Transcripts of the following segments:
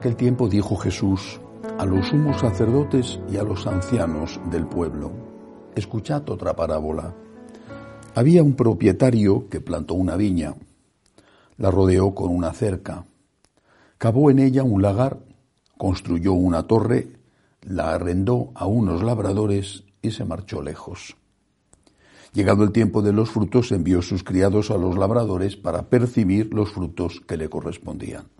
Aquel tiempo dijo Jesús a los sumos sacerdotes y a los ancianos del pueblo, escuchad otra parábola. Había un propietario que plantó una viña, la rodeó con una cerca, cavó en ella un lagar, construyó una torre, la arrendó a unos labradores y se marchó lejos. Llegado el tiempo de los frutos, envió sus criados a los labradores para percibir los frutos que le correspondían.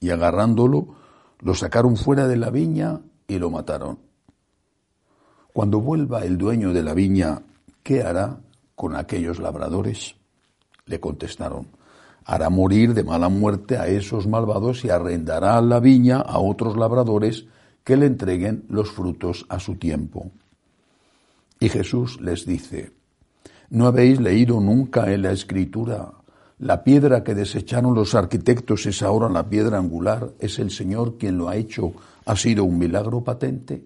y agarrándolo, lo sacaron fuera de la viña y lo mataron. Cuando vuelva el dueño de la viña, ¿qué hará con aquellos labradores? Le contestaron, hará morir de mala muerte a esos malvados y arrendará la viña a otros labradores que le entreguen los frutos a su tiempo. Y Jesús les dice, ¿no habéis leído nunca en la escritura la piedra que desecharon los arquitectos es ahora la piedra angular, es el Señor quien lo ha hecho, ha sido un milagro patente.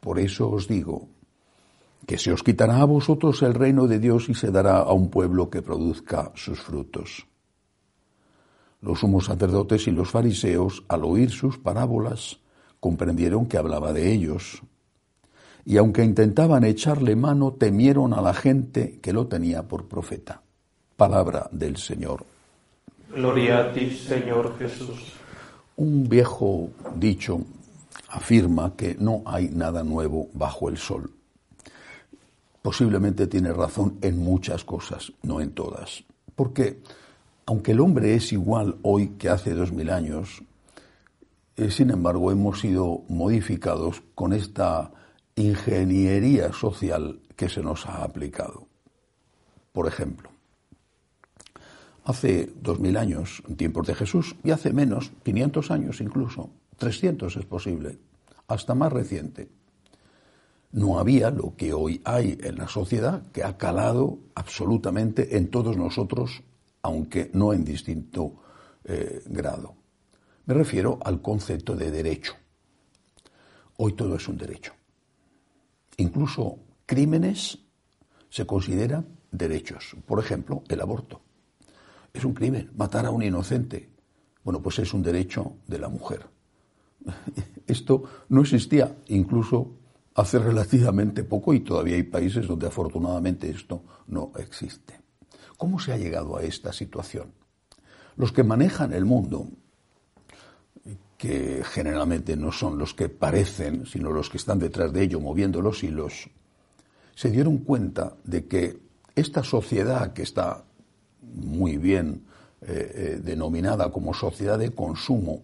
Por eso os digo que se os quitará a vosotros el reino de Dios y se dará a un pueblo que produzca sus frutos. Los sumos sacerdotes y los fariseos, al oír sus parábolas, comprendieron que hablaba de ellos, y aunque intentaban echarle mano, temieron a la gente que lo tenía por profeta. Palabra del Señor. Gloria a ti, Señor Jesús. Un viejo dicho afirma que no hay nada nuevo bajo el sol. Posiblemente tiene razón en muchas cosas, no en todas. Porque aunque el hombre es igual hoy que hace dos mil años, eh, sin embargo hemos sido modificados con esta ingeniería social que se nos ha aplicado. Por ejemplo, hace dos mil años, en tiempos de Jesús, y hace menos, 500 años incluso, 300 es posible, hasta más reciente. No había lo que hoy hay en la sociedad que ha calado absolutamente en todos nosotros, aunque no en distinto eh, grado. Me refiero al concepto de derecho. Hoy todo es un derecho. Incluso crímenes se consideran derechos. Por ejemplo, el aborto es un crimen. Matar a un inocente, bueno, pues es un derecho de la mujer. Esto no existía incluso hace relativamente poco y todavía hay países donde afortunadamente esto no existe. ¿Cómo se ha llegado a esta situación? Los que manejan el mundo, que generalmente no son los que parecen, sino los que están detrás de ello moviendo los hilos, se dieron cuenta de que esta sociedad que está muy bien eh, eh, denominada como sociedad de consumo,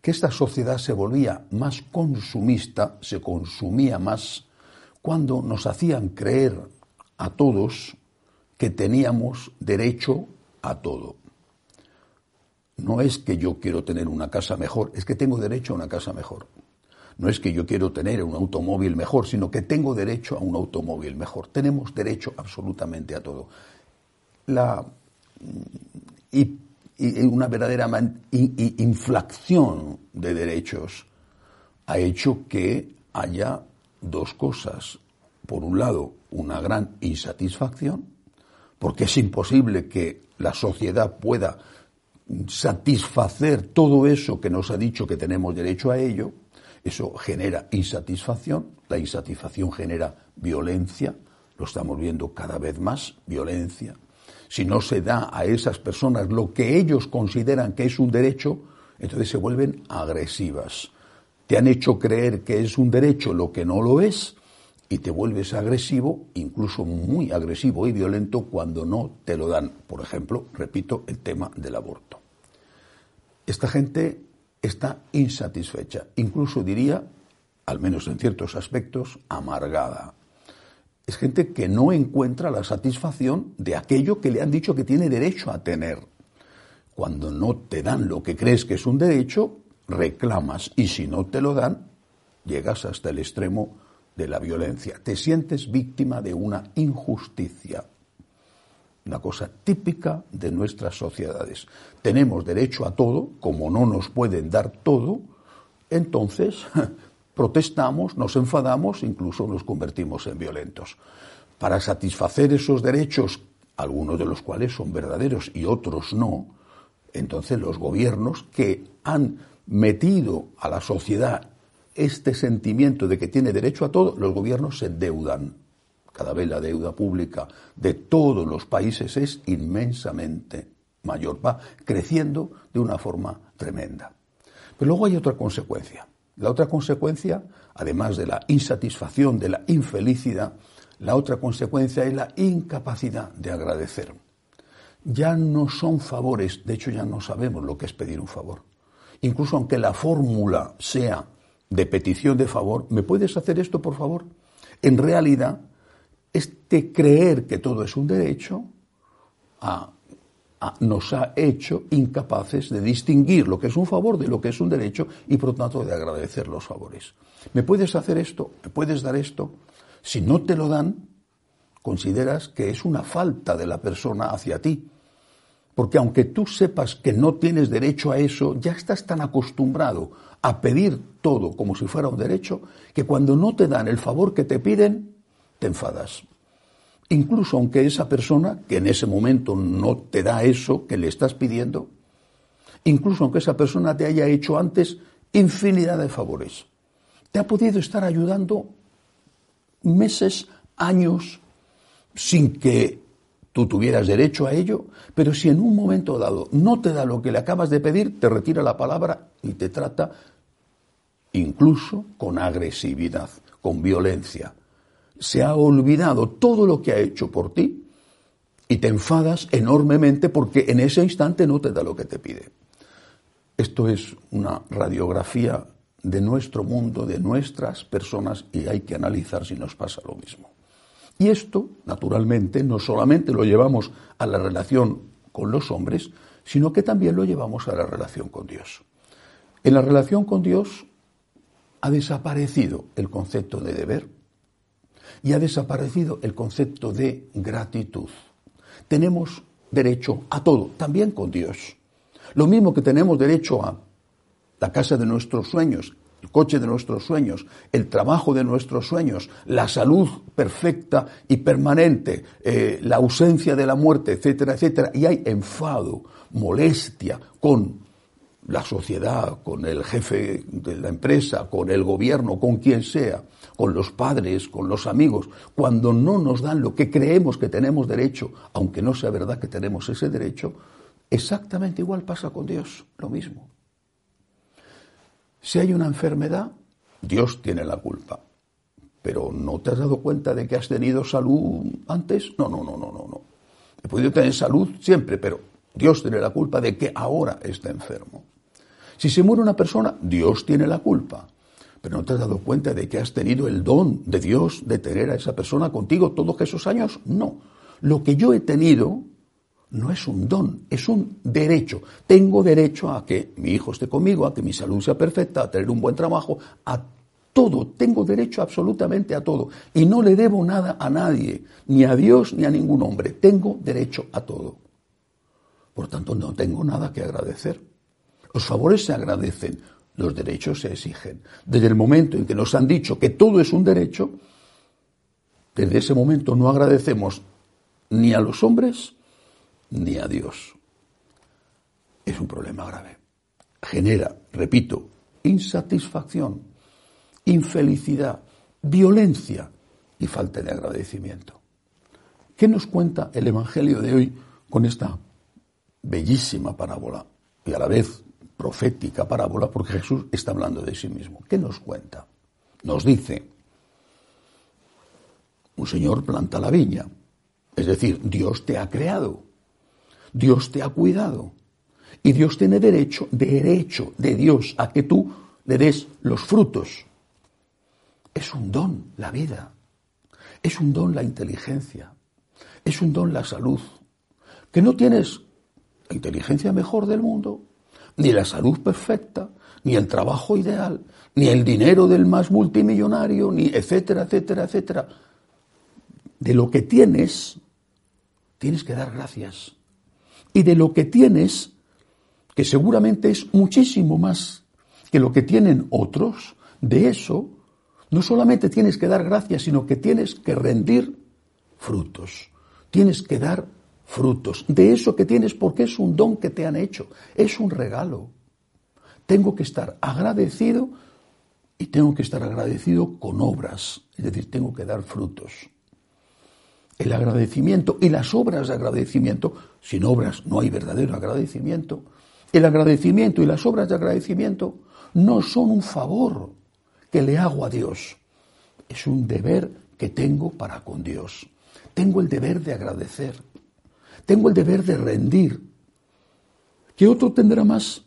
que esta sociedad se volvía más consumista, se consumía más, cuando nos hacían creer a todos que teníamos derecho a todo. No es que yo quiero tener una casa mejor, es que tengo derecho a una casa mejor. No es que yo quiero tener un automóvil mejor, sino que tengo derecho a un automóvil mejor. Tenemos derecho absolutamente a todo. La y, una verdadera inflación de derechos ha hecho que haya dos cosas. Por un lado, una gran insatisfacción, porque es imposible que la sociedad pueda satisfacer todo eso que nos ha dicho que tenemos derecho a ello, Eso genera insatisfacción, la insatisfacción genera violencia, lo estamos viendo cada vez más, violencia. Si no se da a esas personas lo que ellos consideran que es un derecho, entonces se vuelven agresivas. Te han hecho creer que es un derecho lo que no lo es y te vuelves agresivo, incluso muy agresivo y violento cuando no te lo dan. Por ejemplo, repito, el tema del aborto. Esta gente está insatisfecha, incluso diría, al menos en ciertos aspectos, amargada. Es gente que no encuentra la satisfacción de aquello que le han dicho que tiene derecho a tener. Cuando no te dan lo que crees que es un derecho, reclamas y si no te lo dan, llegas hasta el extremo de la violencia. Te sientes víctima de una injusticia. Una cosa típica de nuestras sociedades. Tenemos derecho a todo, como no nos pueden dar todo, entonces protestamos, nos enfadamos, incluso nos convertimos en violentos. Para satisfacer esos derechos, algunos de los cuales son verdaderos y otros no, entonces los gobiernos que han metido a la sociedad este sentimiento de que tiene derecho a todo, los gobiernos se endeudan. Cada vez la deuda pública de todos los países es inmensamente mayor, va creciendo de una forma tremenda. Pero luego hay otra consecuencia. La otra consecuencia, además de la insatisfacción, de la infelicidad, la otra consecuencia es la incapacidad de agradecer. Ya no son favores, de hecho ya no sabemos lo que es pedir un favor. Incluso aunque la fórmula sea de petición de favor, ¿me puedes hacer esto por favor? En realidad, este creer que todo es un derecho nos ha hecho incapaces de distinguir lo que es un favor de lo que es un derecho y por lo tanto de agradecer los favores. ¿Me puedes hacer esto? ¿Me puedes dar esto? Si no te lo dan, consideras que es una falta de la persona hacia ti. Porque aunque tú sepas que no tienes derecho a eso, ya estás tan acostumbrado a pedir todo como si fuera un derecho, que cuando no te dan el favor que te piden, te enfadas. Incluso aunque esa persona, que en ese momento no te da eso que le estás pidiendo, incluso aunque esa persona te haya hecho antes infinidad de favores, te ha podido estar ayudando meses, años, sin que tú tuvieras derecho a ello, pero si en un momento dado no te da lo que le acabas de pedir, te retira la palabra y te trata incluso con agresividad, con violencia. Se ha olvidado todo lo que ha hecho por ti y te enfadas enormemente porque en ese instante no te da lo que te pide. Esto es una radiografía de nuestro mundo, de nuestras personas y hay que analizar si nos pasa lo mismo. Y esto, naturalmente, no solamente lo llevamos a la relación con los hombres, sino que también lo llevamos a la relación con Dios. En la relación con Dios ha desaparecido el concepto de deber y ha desaparecido el concepto de gratitud. Tenemos derecho a todo, también con Dios. Lo mismo que tenemos derecho a la casa de nuestros sueños, el coche de nuestros sueños, el trabajo de nuestros sueños, la salud perfecta y permanente, eh, la ausencia de la muerte, etcétera, etcétera. Y hay enfado, molestia con la sociedad, con el jefe de la empresa, con el gobierno, con quien sea, con los padres, con los amigos, cuando no nos dan lo que creemos que tenemos derecho, aunque no sea verdad que tenemos ese derecho, exactamente igual pasa con Dios, lo mismo. Si hay una enfermedad, Dios tiene la culpa. Pero ¿no te has dado cuenta de que has tenido salud antes? No, no, no, no, no, no. He podido tener salud siempre, pero Dios tiene la culpa de que ahora está enfermo. Si se muere una persona, Dios tiene la culpa. Pero no te has dado cuenta de que has tenido el don de Dios de tener a esa persona contigo todos esos años. No. Lo que yo he tenido no es un don, es un derecho. Tengo derecho a que mi hijo esté conmigo, a que mi salud sea perfecta, a tener un buen trabajo, a todo. Tengo derecho absolutamente a todo. Y no le debo nada a nadie, ni a Dios ni a ningún hombre. Tengo derecho a todo. Por tanto, no tengo nada que agradecer. Los favores se agradecen, los derechos se exigen. Desde el momento en que nos han dicho que todo es un derecho, desde ese momento no agradecemos ni a los hombres ni a Dios. Es un problema grave. Genera, repito, insatisfacción, infelicidad, violencia y falta de agradecimiento. ¿Qué nos cuenta el Evangelio de hoy con esta bellísima parábola y a la vez profética parábola porque Jesús está hablando de sí mismo? ¿Qué nos cuenta? Nos dice, un señor planta la viña, es decir, Dios te ha creado, Dios te ha cuidado y Dios tiene derecho, derecho de Dios a que tú le des los frutos. Es un don la vida, es un don la inteligencia, es un don la salud, que no tienes la inteligencia mejor del mundo, ni la salud perfecta, ni el trabajo ideal, ni el dinero del más multimillonario, ni etcétera, etcétera, etcétera. De lo que tienes, tienes que dar gracias. Y de lo que tienes, que seguramente es muchísimo más que lo que tienen otros, de eso, no solamente tienes que dar gracias, sino que tienes que rendir frutos. Tienes que dar frutos de eso que tienes porque es un don que te han hecho, es un regalo. Tengo que estar agradecido y tengo que estar agradecido con obras, es decir, tengo que dar frutos. El agradecimiento y las obras de agradecimiento, sin obras no hay verdadero agradecimiento, el agradecimiento y las obras de agradecimiento no son un favor que le hago a Dios, es un deber que tengo para con Dios. Tengo el deber de agradecer. Tengo el deber de rendir. ¿Qué otro tendrá más?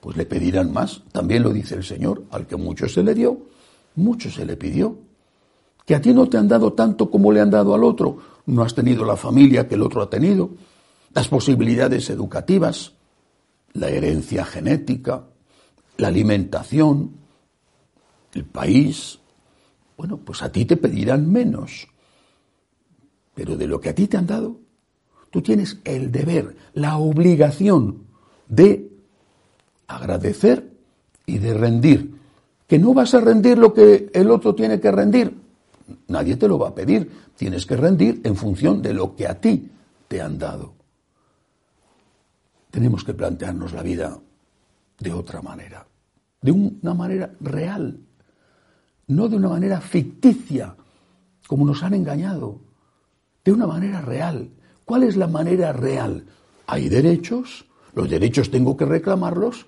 Pues le pedirán más. También lo dice el Señor. Al que mucho se le dio, mucho se le pidió. Que a ti no te han dado tanto como le han dado al otro. No has tenido la familia que el otro ha tenido. Las posibilidades educativas, la herencia genética, la alimentación, el país. Bueno, pues a ti te pedirán menos. Pero de lo que a ti te han dado, tú tienes el deber, la obligación de agradecer y de rendir. Que no vas a rendir lo que el otro tiene que rendir. Nadie te lo va a pedir. Tienes que rendir en función de lo que a ti te han dado. Tenemos que plantearnos la vida de otra manera, de una manera real, no de una manera ficticia, como nos han engañado de una manera real. ¿Cuál es la manera real? Hay derechos, los derechos tengo que reclamarlos,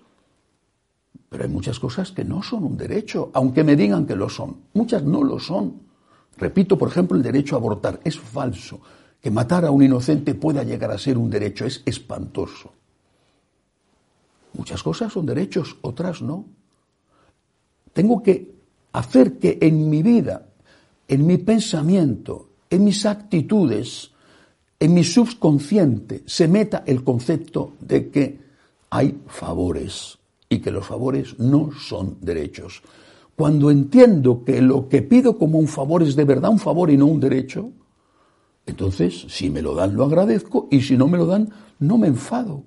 pero hay muchas cosas que no son un derecho, aunque me digan que lo son. Muchas no lo son. Repito, por ejemplo, el derecho a abortar. Es falso. Que matar a un inocente pueda llegar a ser un derecho es espantoso. Muchas cosas son derechos, otras no. Tengo que hacer que en mi vida, en mi pensamiento, en mis actitudes, en mi subconsciente, se meta el concepto de que hay favores y que los favores no son derechos. Cuando entiendo que lo que pido como un favor es de verdad un favor y no un derecho, entonces si me lo dan lo agradezco y si no me lo dan no me enfado.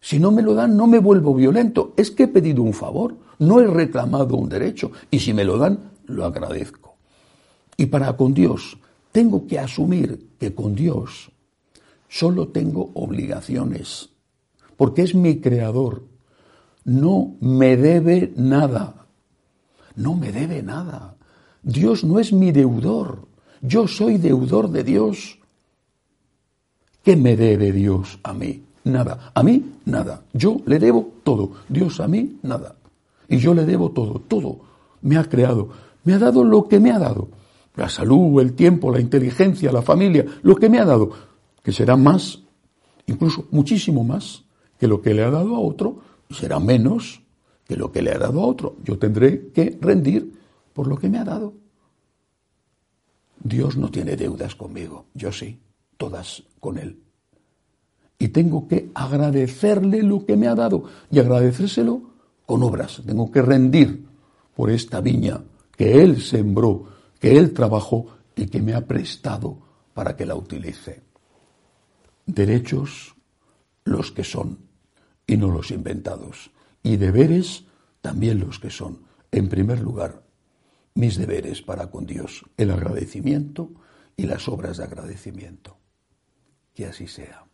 Si no me lo dan no me vuelvo violento. Es que he pedido un favor, no he reclamado un derecho y si me lo dan lo agradezco. Y para con Dios, tengo que asumir que con Dios solo tengo obligaciones, porque es mi creador. No me debe nada. No me debe nada. Dios no es mi deudor. Yo soy deudor de Dios. ¿Qué me debe Dios a mí? Nada. A mí, nada. Yo le debo todo. Dios a mí, nada. Y yo le debo todo. Todo. Me ha creado. Me ha dado lo que me ha dado la salud, el tiempo, la inteligencia, la familia, lo que me ha dado, que será más, incluso muchísimo más que lo que le ha dado a otro, y será menos que lo que le ha dado a otro. Yo tendré que rendir por lo que me ha dado. Dios no tiene deudas conmigo, yo sí, todas con Él. Y tengo que agradecerle lo que me ha dado y agradecérselo con obras. Tengo que rendir por esta viña que Él sembró que Él trabajó y que me ha prestado para que la utilice. Derechos los que son y no los inventados. Y deberes también los que son. En primer lugar, mis deberes para con Dios, el agradecimiento y las obras de agradecimiento. Que así sea.